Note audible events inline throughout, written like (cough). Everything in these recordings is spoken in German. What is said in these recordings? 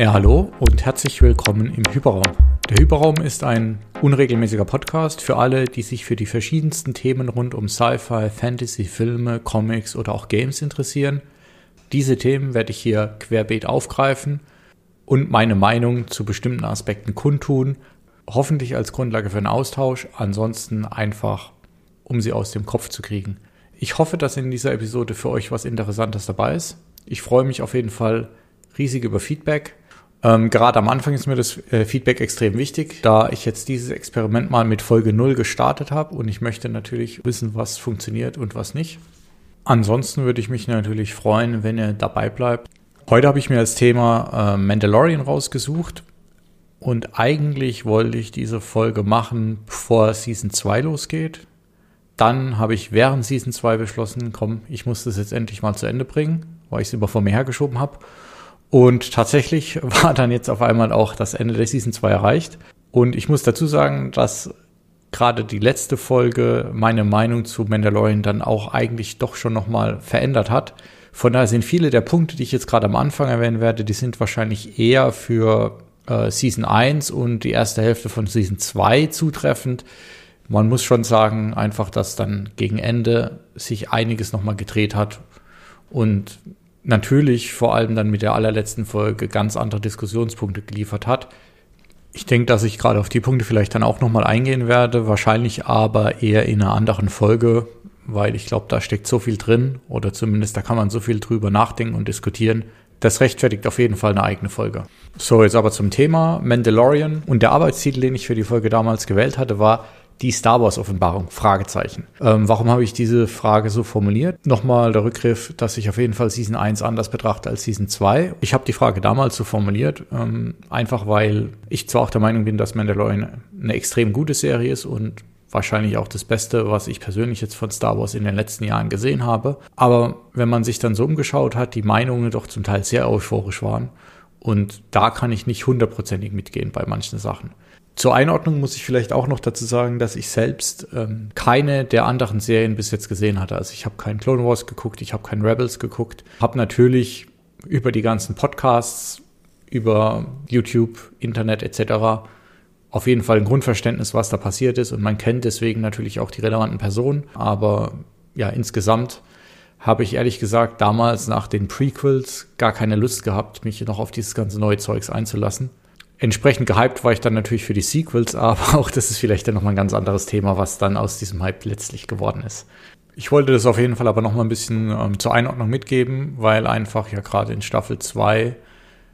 Ja, hallo und herzlich willkommen im Hyperraum. Der Hyperraum ist ein unregelmäßiger Podcast für alle, die sich für die verschiedensten Themen rund um Sci-Fi, Fantasy, Filme, Comics oder auch Games interessieren. Diese Themen werde ich hier querbeet aufgreifen und meine Meinung zu bestimmten Aspekten kundtun, hoffentlich als Grundlage für einen Austausch, ansonsten einfach, um sie aus dem Kopf zu kriegen. Ich hoffe, dass in dieser Episode für euch was Interessantes dabei ist. Ich freue mich auf jeden Fall riesig über Feedback. Ähm, gerade am Anfang ist mir das äh, Feedback extrem wichtig, da ich jetzt dieses Experiment mal mit Folge 0 gestartet habe und ich möchte natürlich wissen, was funktioniert und was nicht. Ansonsten würde ich mich natürlich freuen, wenn ihr dabei bleibt. Heute habe ich mir als Thema äh, Mandalorian rausgesucht und eigentlich wollte ich diese Folge machen, bevor Season 2 losgeht. Dann habe ich während Season 2 beschlossen, komm, ich muss das jetzt endlich mal zu Ende bringen, weil ich es immer vor mir hergeschoben habe. Und tatsächlich (laughs) war dann jetzt auf einmal auch das Ende der Season 2 erreicht. Und ich muss dazu sagen, dass gerade die letzte Folge meine Meinung zu Mandalorian dann auch eigentlich doch schon nochmal verändert hat. Von daher sind viele der Punkte, die ich jetzt gerade am Anfang erwähnen werde, die sind wahrscheinlich eher für äh, Season 1 und die erste Hälfte von Season 2 zutreffend. Man muss schon sagen, einfach, dass dann gegen Ende sich einiges nochmal gedreht hat und natürlich vor allem dann mit der allerletzten Folge ganz andere Diskussionspunkte geliefert hat. Ich denke, dass ich gerade auf die Punkte vielleicht dann auch nochmal eingehen werde, wahrscheinlich aber eher in einer anderen Folge, weil ich glaube, da steckt so viel drin oder zumindest da kann man so viel drüber nachdenken und diskutieren. Das rechtfertigt auf jeden Fall eine eigene Folge. So, jetzt aber zum Thema Mandalorian. Und der Arbeitstitel, den ich für die Folge damals gewählt hatte, war die Star Wars Offenbarung? Fragezeichen. Ähm, warum habe ich diese Frage so formuliert? Nochmal der Rückgriff, dass ich auf jeden Fall Season 1 anders betrachte als Season 2. Ich habe die Frage damals so formuliert, ähm, einfach weil ich zwar auch der Meinung bin, dass Mandalorian eine extrem gute Serie ist und wahrscheinlich auch das Beste, was ich persönlich jetzt von Star Wars in den letzten Jahren gesehen habe. Aber wenn man sich dann so umgeschaut hat, die Meinungen doch zum Teil sehr euphorisch waren. Und da kann ich nicht hundertprozentig mitgehen bei manchen Sachen. Zur Einordnung muss ich vielleicht auch noch dazu sagen, dass ich selbst ähm, keine der anderen Serien bis jetzt gesehen hatte. Also ich habe keinen Clone Wars geguckt, ich habe keinen Rebels geguckt, habe natürlich über die ganzen Podcasts, über YouTube, Internet etc. auf jeden Fall ein Grundverständnis, was da passiert ist und man kennt deswegen natürlich auch die relevanten Personen. Aber ja, insgesamt habe ich ehrlich gesagt damals nach den Prequels gar keine Lust gehabt, mich noch auf dieses ganze neue Zeugs einzulassen. Entsprechend gehypt war ich dann natürlich für die Sequels, (laughs) aber auch das ist vielleicht dann nochmal ein ganz anderes Thema, was dann aus diesem Hype letztlich geworden ist. Ich wollte das auf jeden Fall aber nochmal ein bisschen ähm, zur Einordnung mitgeben, weil einfach ja gerade in Staffel 2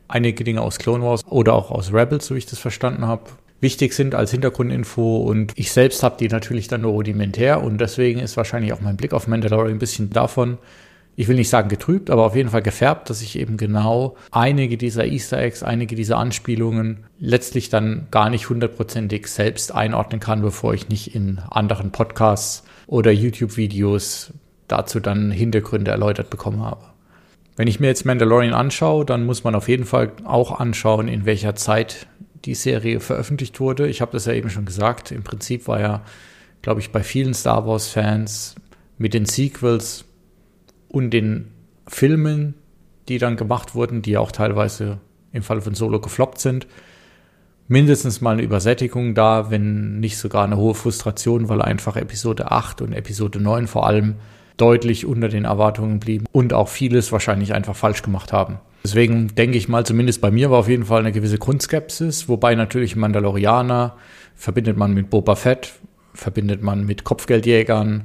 einige Dinge aus Clone Wars oder auch aus Rebels, so wie ich das verstanden habe, wichtig sind als Hintergrundinfo und ich selbst habe die natürlich dann nur rudimentär und deswegen ist wahrscheinlich auch mein Blick auf Mandalorian ein bisschen davon ich will nicht sagen getrübt, aber auf jeden Fall gefärbt, dass ich eben genau einige dieser Easter Eggs, einige dieser Anspielungen letztlich dann gar nicht hundertprozentig selbst einordnen kann, bevor ich nicht in anderen Podcasts oder YouTube-Videos dazu dann Hintergründe erläutert bekommen habe. Wenn ich mir jetzt Mandalorian anschaue, dann muss man auf jeden Fall auch anschauen, in welcher Zeit die Serie veröffentlicht wurde. Ich habe das ja eben schon gesagt. Im Prinzip war ja, glaube ich, bei vielen Star Wars-Fans mit den Sequels und den Filmen, die dann gemacht wurden, die auch teilweise im Falle von Solo gefloppt sind, mindestens mal eine Übersättigung da, wenn nicht sogar eine hohe Frustration, weil einfach Episode 8 und Episode 9 vor allem deutlich unter den Erwartungen blieben und auch vieles wahrscheinlich einfach falsch gemacht haben. Deswegen denke ich mal, zumindest bei mir war auf jeden Fall eine gewisse Grundskepsis, wobei natürlich Mandalorianer verbindet man mit Boba Fett, verbindet man mit Kopfgeldjägern,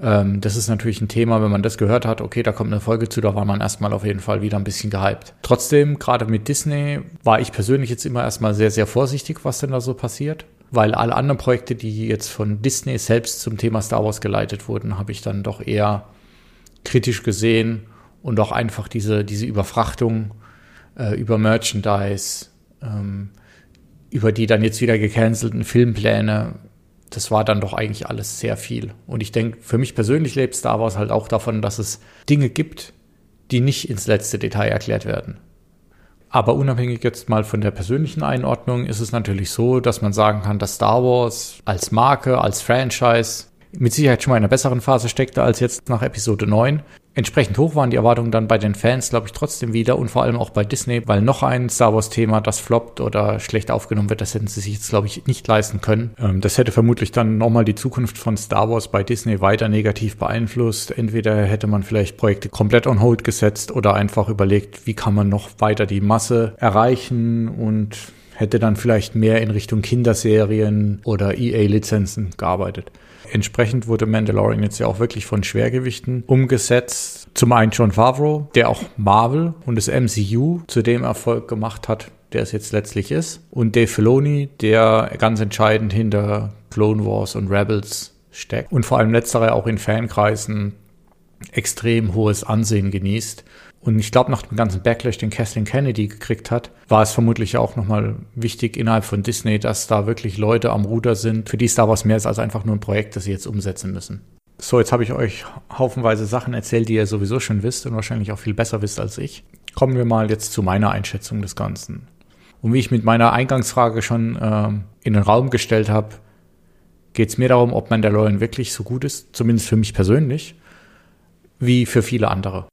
ähm, das ist natürlich ein Thema, wenn man das gehört hat, okay, da kommt eine Folge zu, da war man erstmal auf jeden Fall wieder ein bisschen gehypt. Trotzdem, gerade mit Disney war ich persönlich jetzt immer erstmal sehr, sehr vorsichtig, was denn da so passiert. Weil alle anderen Projekte, die jetzt von Disney selbst zum Thema Star Wars geleitet wurden, habe ich dann doch eher kritisch gesehen und auch einfach diese, diese Überfrachtung äh, über Merchandise, ähm, über die dann jetzt wieder gecancelten Filmpläne das war dann doch eigentlich alles sehr viel. Und ich denke, für mich persönlich lebt Star Wars halt auch davon, dass es Dinge gibt, die nicht ins letzte Detail erklärt werden. Aber unabhängig jetzt mal von der persönlichen Einordnung ist es natürlich so, dass man sagen kann, dass Star Wars als Marke, als Franchise mit Sicherheit schon mal in einer besseren Phase steckte als jetzt nach Episode 9. Entsprechend hoch waren die Erwartungen dann bei den Fans, glaube ich, trotzdem wieder und vor allem auch bei Disney, weil noch ein Star Wars-Thema, das floppt oder schlecht aufgenommen wird, das hätten sie sich jetzt, glaube ich, nicht leisten können. Ähm, das hätte vermutlich dann nochmal die Zukunft von Star Wars bei Disney weiter negativ beeinflusst. Entweder hätte man vielleicht Projekte komplett on hold gesetzt oder einfach überlegt, wie kann man noch weiter die Masse erreichen und hätte dann vielleicht mehr in Richtung Kinderserien oder EA-Lizenzen gearbeitet. Entsprechend wurde Mandalorian jetzt ja auch wirklich von Schwergewichten umgesetzt. Zum einen John Favreau, der auch Marvel und das MCU zu dem Erfolg gemacht hat, der es jetzt letztlich ist. Und Dave Filoni, der ganz entscheidend hinter Clone Wars und Rebels steckt. Und vor allem letztere auch in Fankreisen extrem hohes Ansehen genießt. Und ich glaube, nach dem ganzen Backlash, den Kathleen Kennedy gekriegt hat, war es vermutlich auch nochmal wichtig innerhalb von Disney, dass da wirklich Leute am Ruder sind, für die Star Wars mehr ist als einfach nur ein Projekt, das sie jetzt umsetzen müssen. So, jetzt habe ich euch haufenweise Sachen erzählt, die ihr sowieso schon wisst und wahrscheinlich auch viel besser wisst als ich. Kommen wir mal jetzt zu meiner Einschätzung des Ganzen. Und wie ich mit meiner Eingangsfrage schon ähm, in den Raum gestellt habe, geht es mir darum, ob Mandalorian wirklich so gut ist, zumindest für mich persönlich, wie für viele andere.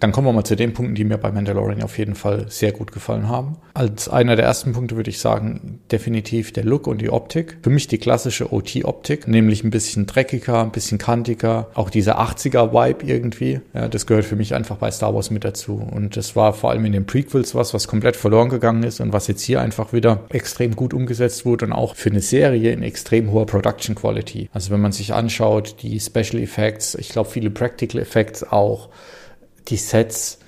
Dann kommen wir mal zu den Punkten, die mir bei Mandalorian auf jeden Fall sehr gut gefallen haben. Als einer der ersten Punkte würde ich sagen, definitiv der Look und die Optik. Für mich die klassische OT-Optik, nämlich ein bisschen dreckiger, ein bisschen kantiger, auch dieser 80er-Vibe irgendwie. Ja, das gehört für mich einfach bei Star Wars mit dazu. Und das war vor allem in den Prequels was, was komplett verloren gegangen ist und was jetzt hier einfach wieder extrem gut umgesetzt wurde und auch für eine Serie in extrem hoher Production Quality. Also wenn man sich anschaut, die Special Effects, ich glaube viele Practical Effects auch, die Sets,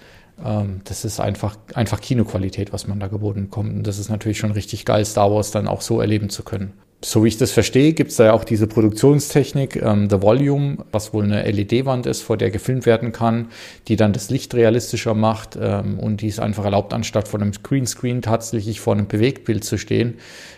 ähm, das ist einfach, einfach Kinoqualität, was man da geboten bekommt. Und das ist natürlich schon richtig geil, Star Wars dann auch so erleben zu können so wie ich das verstehe, gibt es da ja auch diese Produktionstechnik, ähm, The Volume, was wohl eine LED-Wand ist, vor der gefilmt werden kann, die dann das Licht realistischer macht ähm, und die es einfach erlaubt, anstatt vor einem Greenscreen tatsächlich vor einem Bewegtbild zu stehen.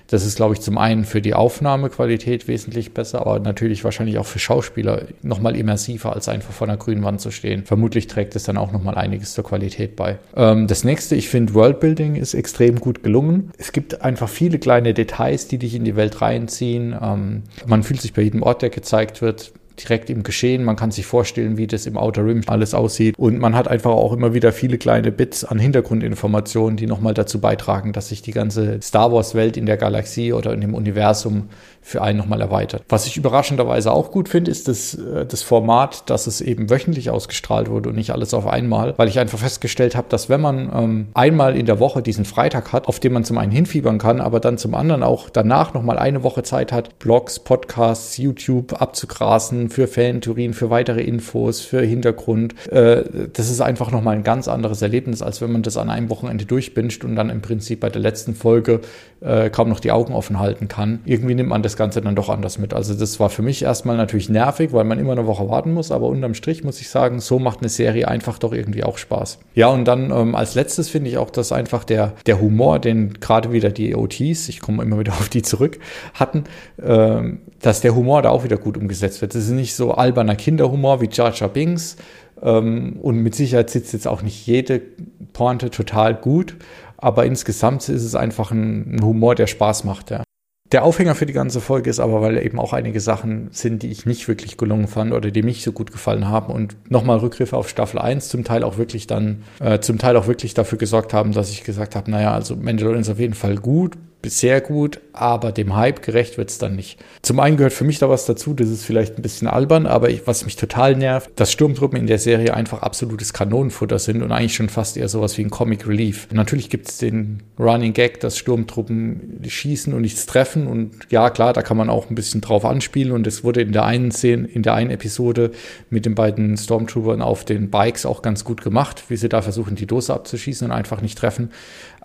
Das ist, glaube ich, zum einen für die Aufnahmequalität wesentlich besser, aber natürlich wahrscheinlich auch für Schauspieler nochmal immersiver, als einfach vor einer grünen Wand zu stehen. Vermutlich trägt es dann auch nochmal einiges zur Qualität bei. Ähm, das nächste, ich finde, Worldbuilding ist extrem gut gelungen. Es gibt einfach viele kleine Details, die dich in die Welt rein reinziehen. Ähm, man fühlt sich bei jedem Ort, der gezeigt wird, direkt im Geschehen. Man kann sich vorstellen, wie das im Outer Rim alles aussieht. Und man hat einfach auch immer wieder viele kleine Bits an Hintergrundinformationen, die nochmal dazu beitragen, dass sich die ganze Star Wars-Welt in der Galaxie oder in dem Universum für einen nochmal erweitert. Was ich überraschenderweise auch gut finde, ist das, äh, das Format, dass es eben wöchentlich ausgestrahlt wurde und nicht alles auf einmal, weil ich einfach festgestellt habe, dass wenn man ähm, einmal in der Woche diesen Freitag hat, auf den man zum einen hinfiebern kann, aber dann zum anderen auch danach nochmal eine Woche Zeit hat, Blogs, Podcasts, YouTube abzugrasen, für Fan-Turin, für weitere Infos, für Hintergrund. Äh, das ist einfach nochmal ein ganz anderes Erlebnis, als wenn man das an einem Wochenende durchbinscht und dann im Prinzip bei der letzten Folge äh, kaum noch die Augen offen halten kann. Irgendwie nimmt man das Ganze dann doch anders mit. Also das war für mich erstmal natürlich nervig, weil man immer eine Woche warten muss, aber unterm Strich muss ich sagen, so macht eine Serie einfach doch irgendwie auch Spaß. Ja, und dann ähm, als letztes finde ich auch, dass einfach der, der Humor, den gerade wieder die OTs, ich komme immer wieder (laughs) auf die zurück, hatten, ähm, dass der Humor da auch wieder gut umgesetzt wird. Das ist nicht so alberner Kinderhumor wie Jar Jar Binks. Ähm, und mit Sicherheit sitzt jetzt auch nicht jede Pointe total gut. Aber insgesamt ist es einfach ein, ein Humor, der Spaß macht, ja. Der Aufhänger für die ganze Folge ist aber, weil eben auch einige Sachen sind, die ich nicht wirklich gelungen fand oder die mich so gut gefallen haben und nochmal Rückgriffe auf Staffel 1 zum Teil auch wirklich dann, äh, zum Teil auch wirklich dafür gesorgt haben, dass ich gesagt habe, naja, also Mandalorian ist auf jeden Fall gut, sehr gut, aber dem Hype gerecht wird es dann nicht. Zum einen gehört für mich da was dazu, das ist vielleicht ein bisschen albern, aber ich, was mich total nervt, dass Sturmtruppen in der Serie einfach absolutes Kanonenfutter sind und eigentlich schon fast eher sowas wie ein Comic Relief. Natürlich gibt es den Running Gag, dass Sturmtruppen schießen und nichts treffen und ja, klar, da kann man auch ein bisschen drauf anspielen und es wurde in der einen Szene, in der einen Episode mit den beiden Stormtroopern auf den Bikes auch ganz gut gemacht, wie sie da versuchen, die Dose abzuschießen und einfach nicht treffen.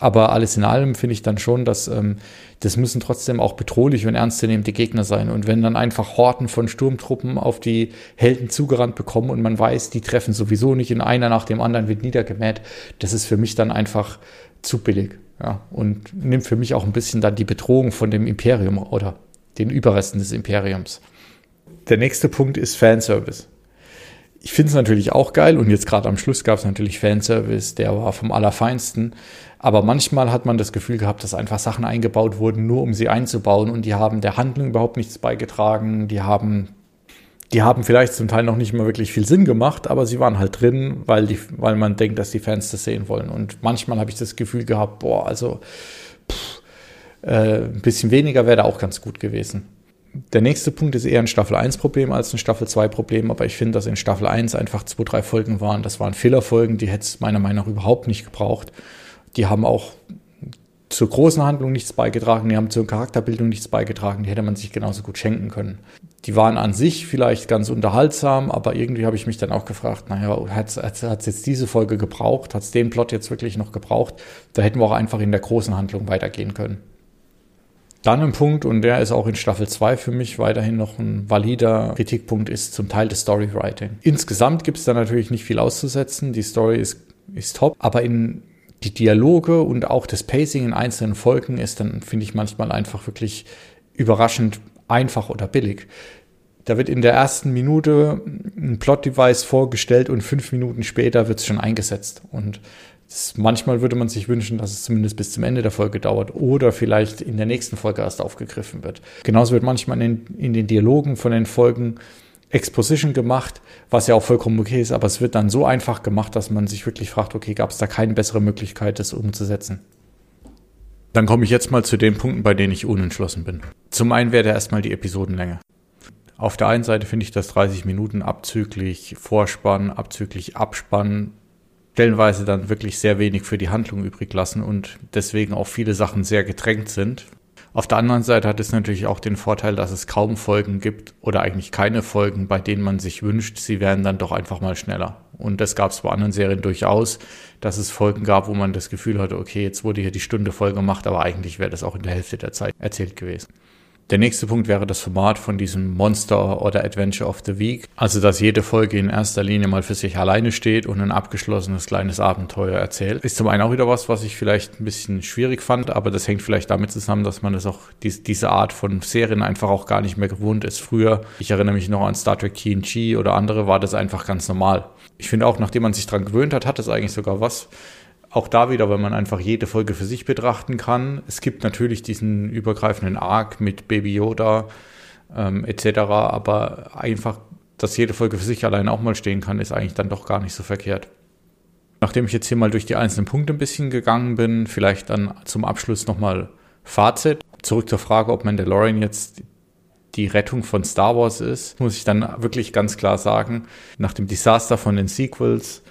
Aber alles in allem finde ich dann schon, dass ähm, das müssen trotzdem auch bedrohliche und ernstzunehmende Gegner sein. Und wenn dann einfach Horten von Sturmtruppen auf die Helden zugerannt bekommen und man weiß, die treffen sowieso nicht in einer nach dem anderen wird niedergemäht, das ist für mich dann einfach zu billig. Ja, und nimmt für mich auch ein bisschen dann die Bedrohung von dem Imperium oder den Überresten des Imperiums. Der nächste Punkt ist Fanservice ich finde es natürlich auch geil und jetzt gerade am Schluss gab es natürlich Fanservice, der war vom Allerfeinsten. Aber manchmal hat man das Gefühl gehabt, dass einfach Sachen eingebaut wurden, nur um sie einzubauen und die haben der Handlung überhaupt nichts beigetragen. Die haben Die haben vielleicht zum Teil noch nicht mal wirklich viel Sinn gemacht, aber sie waren halt drin, weil, die, weil man denkt, dass die Fans das sehen wollen. Und manchmal habe ich das Gefühl gehabt, boah, also pff, äh, ein bisschen weniger wäre da auch ganz gut gewesen. Der nächste Punkt ist eher ein Staffel 1 Problem als ein Staffel 2 Problem, aber ich finde, dass in Staffel 1 einfach zwei, drei Folgen waren. Das waren Fehlerfolgen, die hätte es meiner Meinung nach überhaupt nicht gebraucht. Die haben auch zur großen Handlung nichts beigetragen, die haben zur Charakterbildung nichts beigetragen, die hätte man sich genauso gut schenken können. Die waren an sich vielleicht ganz unterhaltsam, aber irgendwie habe ich mich dann auch gefragt, naja, hat es jetzt diese Folge gebraucht? Hat es den Plot jetzt wirklich noch gebraucht? Da hätten wir auch einfach in der großen Handlung weitergehen können. Dann ein Punkt, und der ist auch in Staffel 2 für mich weiterhin noch ein valider Kritikpunkt, ist zum Teil das Storywriting. Insgesamt gibt es da natürlich nicht viel auszusetzen. Die Story ist, ist top, aber in die Dialoge und auch das Pacing in einzelnen Folgen ist dann, finde ich, manchmal einfach wirklich überraschend einfach oder billig. Da wird in der ersten Minute ein Plot-Device vorgestellt und fünf Minuten später wird es schon eingesetzt. Und das, manchmal würde man sich wünschen, dass es zumindest bis zum Ende der Folge dauert oder vielleicht in der nächsten Folge erst aufgegriffen wird. Genauso wird manchmal in, in den Dialogen von den Folgen Exposition gemacht, was ja auch vollkommen okay ist, aber es wird dann so einfach gemacht, dass man sich wirklich fragt, okay, gab es da keine bessere Möglichkeit, das umzusetzen? Dann komme ich jetzt mal zu den Punkten, bei denen ich unentschlossen bin. Zum einen wäre erstmal die Episodenlänge. Auf der einen Seite finde ich, dass 30 Minuten abzüglich Vorspann, abzüglich Abspann stellenweise dann wirklich sehr wenig für die Handlung übrig lassen und deswegen auch viele Sachen sehr gedrängt sind, auf der anderen Seite hat es natürlich auch den Vorteil, dass es kaum Folgen gibt oder eigentlich keine Folgen, bei denen man sich wünscht, sie wären dann doch einfach mal schneller. Und das gab es bei anderen Serien durchaus, dass es Folgen gab, wo man das Gefühl hatte, okay, jetzt wurde hier die Stunde voll gemacht, aber eigentlich wäre das auch in der Hälfte der Zeit erzählt gewesen. Der nächste Punkt wäre das Format von diesem Monster oder Adventure of the Week. Also, dass jede Folge in erster Linie mal für sich alleine steht und ein abgeschlossenes kleines Abenteuer erzählt. Ist zum einen auch wieder was, was ich vielleicht ein bisschen schwierig fand, aber das hängt vielleicht damit zusammen, dass man das auch, diese Art von Serien einfach auch gar nicht mehr gewohnt ist. Früher, ich erinnere mich noch an Star Trek TNG oder andere, war das einfach ganz normal. Ich finde auch, nachdem man sich dran gewöhnt hat, hat es eigentlich sogar was auch da wieder, weil man einfach jede Folge für sich betrachten kann. Es gibt natürlich diesen übergreifenden Arc mit Baby Yoda ähm, etc., aber einfach, dass jede Folge für sich allein auch mal stehen kann, ist eigentlich dann doch gar nicht so verkehrt. Nachdem ich jetzt hier mal durch die einzelnen Punkte ein bisschen gegangen bin, vielleicht dann zum Abschluss nochmal Fazit. Zurück zur Frage, ob Mandalorian jetzt die Rettung von Star Wars ist, muss ich dann wirklich ganz klar sagen, nach dem Desaster von den Sequels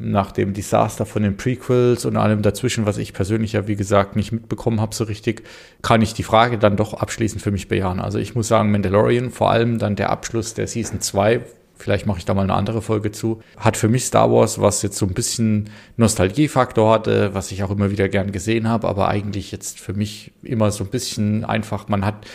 nach dem Desaster von den Prequels und allem dazwischen, was ich persönlich ja, wie gesagt, nicht mitbekommen habe so richtig, kann ich die Frage dann doch abschließend für mich bejahen. Also ich muss sagen, Mandalorian, vor allem dann der Abschluss der Season 2, vielleicht mache ich da mal eine andere Folge zu, hat für mich Star Wars, was jetzt so ein bisschen Nostalgiefaktor hatte, was ich auch immer wieder gern gesehen habe, aber eigentlich jetzt für mich immer so ein bisschen einfach, man hat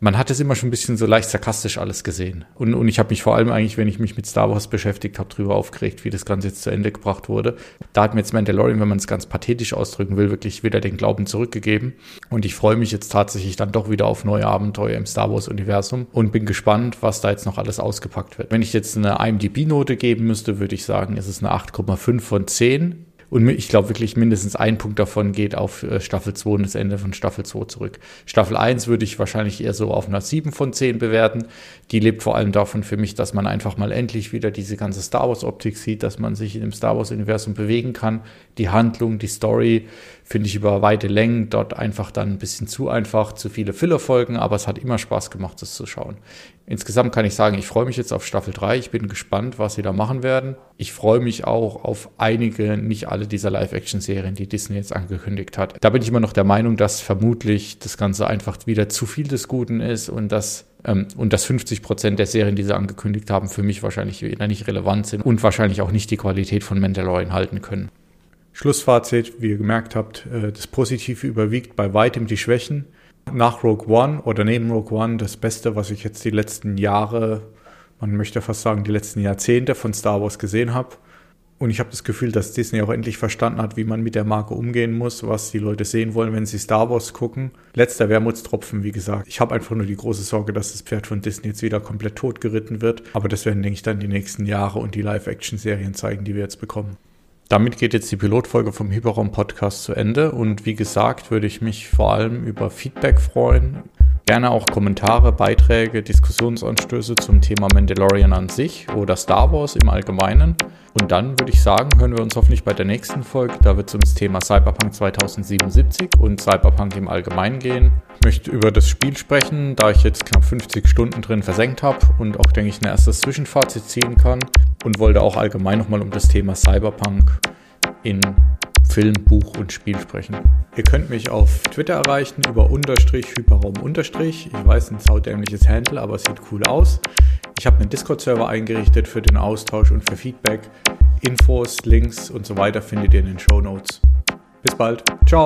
man hat es immer schon ein bisschen so leicht sarkastisch alles gesehen. Und, und ich habe mich vor allem eigentlich, wenn ich mich mit Star Wars beschäftigt habe, drüber aufgeregt, wie das Ganze jetzt zu Ende gebracht wurde. Da hat mir jetzt Mandalorian, wenn man es ganz pathetisch ausdrücken will, wirklich wieder den Glauben zurückgegeben. Und ich freue mich jetzt tatsächlich dann doch wieder auf neue Abenteuer im Star Wars-Universum und bin gespannt, was da jetzt noch alles ausgepackt wird. Wenn ich jetzt eine IMDb-Note geben müsste, würde ich sagen, es ist eine 8,5 von 10 und ich glaube wirklich mindestens ein Punkt davon geht auf äh, Staffel 2 und das Ende von Staffel 2 zurück. Staffel 1 würde ich wahrscheinlich eher so auf einer 7 von 10 bewerten. Die lebt vor allem davon für mich, dass man einfach mal endlich wieder diese ganze Star Wars-Optik sieht, dass man sich in dem Star Wars-Universum bewegen kann. Die Handlung, die Story finde ich über weite Längen dort einfach dann ein bisschen zu einfach, zu viele Filler-Folgen, aber es hat immer Spaß gemacht, das zu schauen. Insgesamt kann ich sagen, ich freue mich jetzt auf Staffel 3. Ich bin gespannt, was sie da machen werden. Ich freue mich auch auf einige, nicht alle dieser Live-Action-Serien, die Disney jetzt angekündigt hat. Da bin ich immer noch der Meinung, dass vermutlich das Ganze einfach wieder zu viel des Guten ist und dass ähm, und dass 50 Prozent der Serien, die sie angekündigt haben, für mich wahrscheinlich wieder nicht relevant sind und wahrscheinlich auch nicht die Qualität von Mandalorian halten können. Schlussfazit, wie ihr gemerkt habt, äh, das Positive überwiegt bei weitem die Schwächen nach Rogue One oder neben Rogue One das Beste, was ich jetzt die letzten Jahre, man möchte fast sagen die letzten Jahrzehnte von Star Wars gesehen habe. Und ich habe das Gefühl, dass Disney auch endlich verstanden hat, wie man mit der Marke umgehen muss, was die Leute sehen wollen, wenn sie Star Wars gucken. Letzter Wermutstropfen, wie gesagt. Ich habe einfach nur die große Sorge, dass das Pferd von Disney jetzt wieder komplett totgeritten wird. Aber das werden, denke ich, dann die nächsten Jahre und die Live-Action-Serien zeigen, die wir jetzt bekommen. Damit geht jetzt die Pilotfolge vom Hyperraum Podcast zu Ende und wie gesagt, würde ich mich vor allem über Feedback freuen. Gerne auch Kommentare, Beiträge, Diskussionsanstöße zum Thema Mandalorian an sich oder Star Wars im Allgemeinen. Und dann würde ich sagen, hören wir uns hoffentlich bei der nächsten Folge. Da wird es um das Thema Cyberpunk 2077 und Cyberpunk im Allgemeinen gehen. Ich möchte über das Spiel sprechen, da ich jetzt knapp 50 Stunden drin versenkt habe und auch, denke ich, ein erstes Zwischenfazit ziehen kann. Und wollte auch allgemein nochmal um das Thema Cyberpunk in Film, Buch und Spiel sprechen. Ihr könnt mich auf Twitter erreichen über unterstrich Hyperraum unterstrich. Ich weiß, ein saudämliches Handle, aber es sieht cool aus. Ich habe einen Discord-Server eingerichtet für den Austausch und für Feedback. Infos, Links und so weiter findet ihr in den Show Notes. Bis bald. Ciao.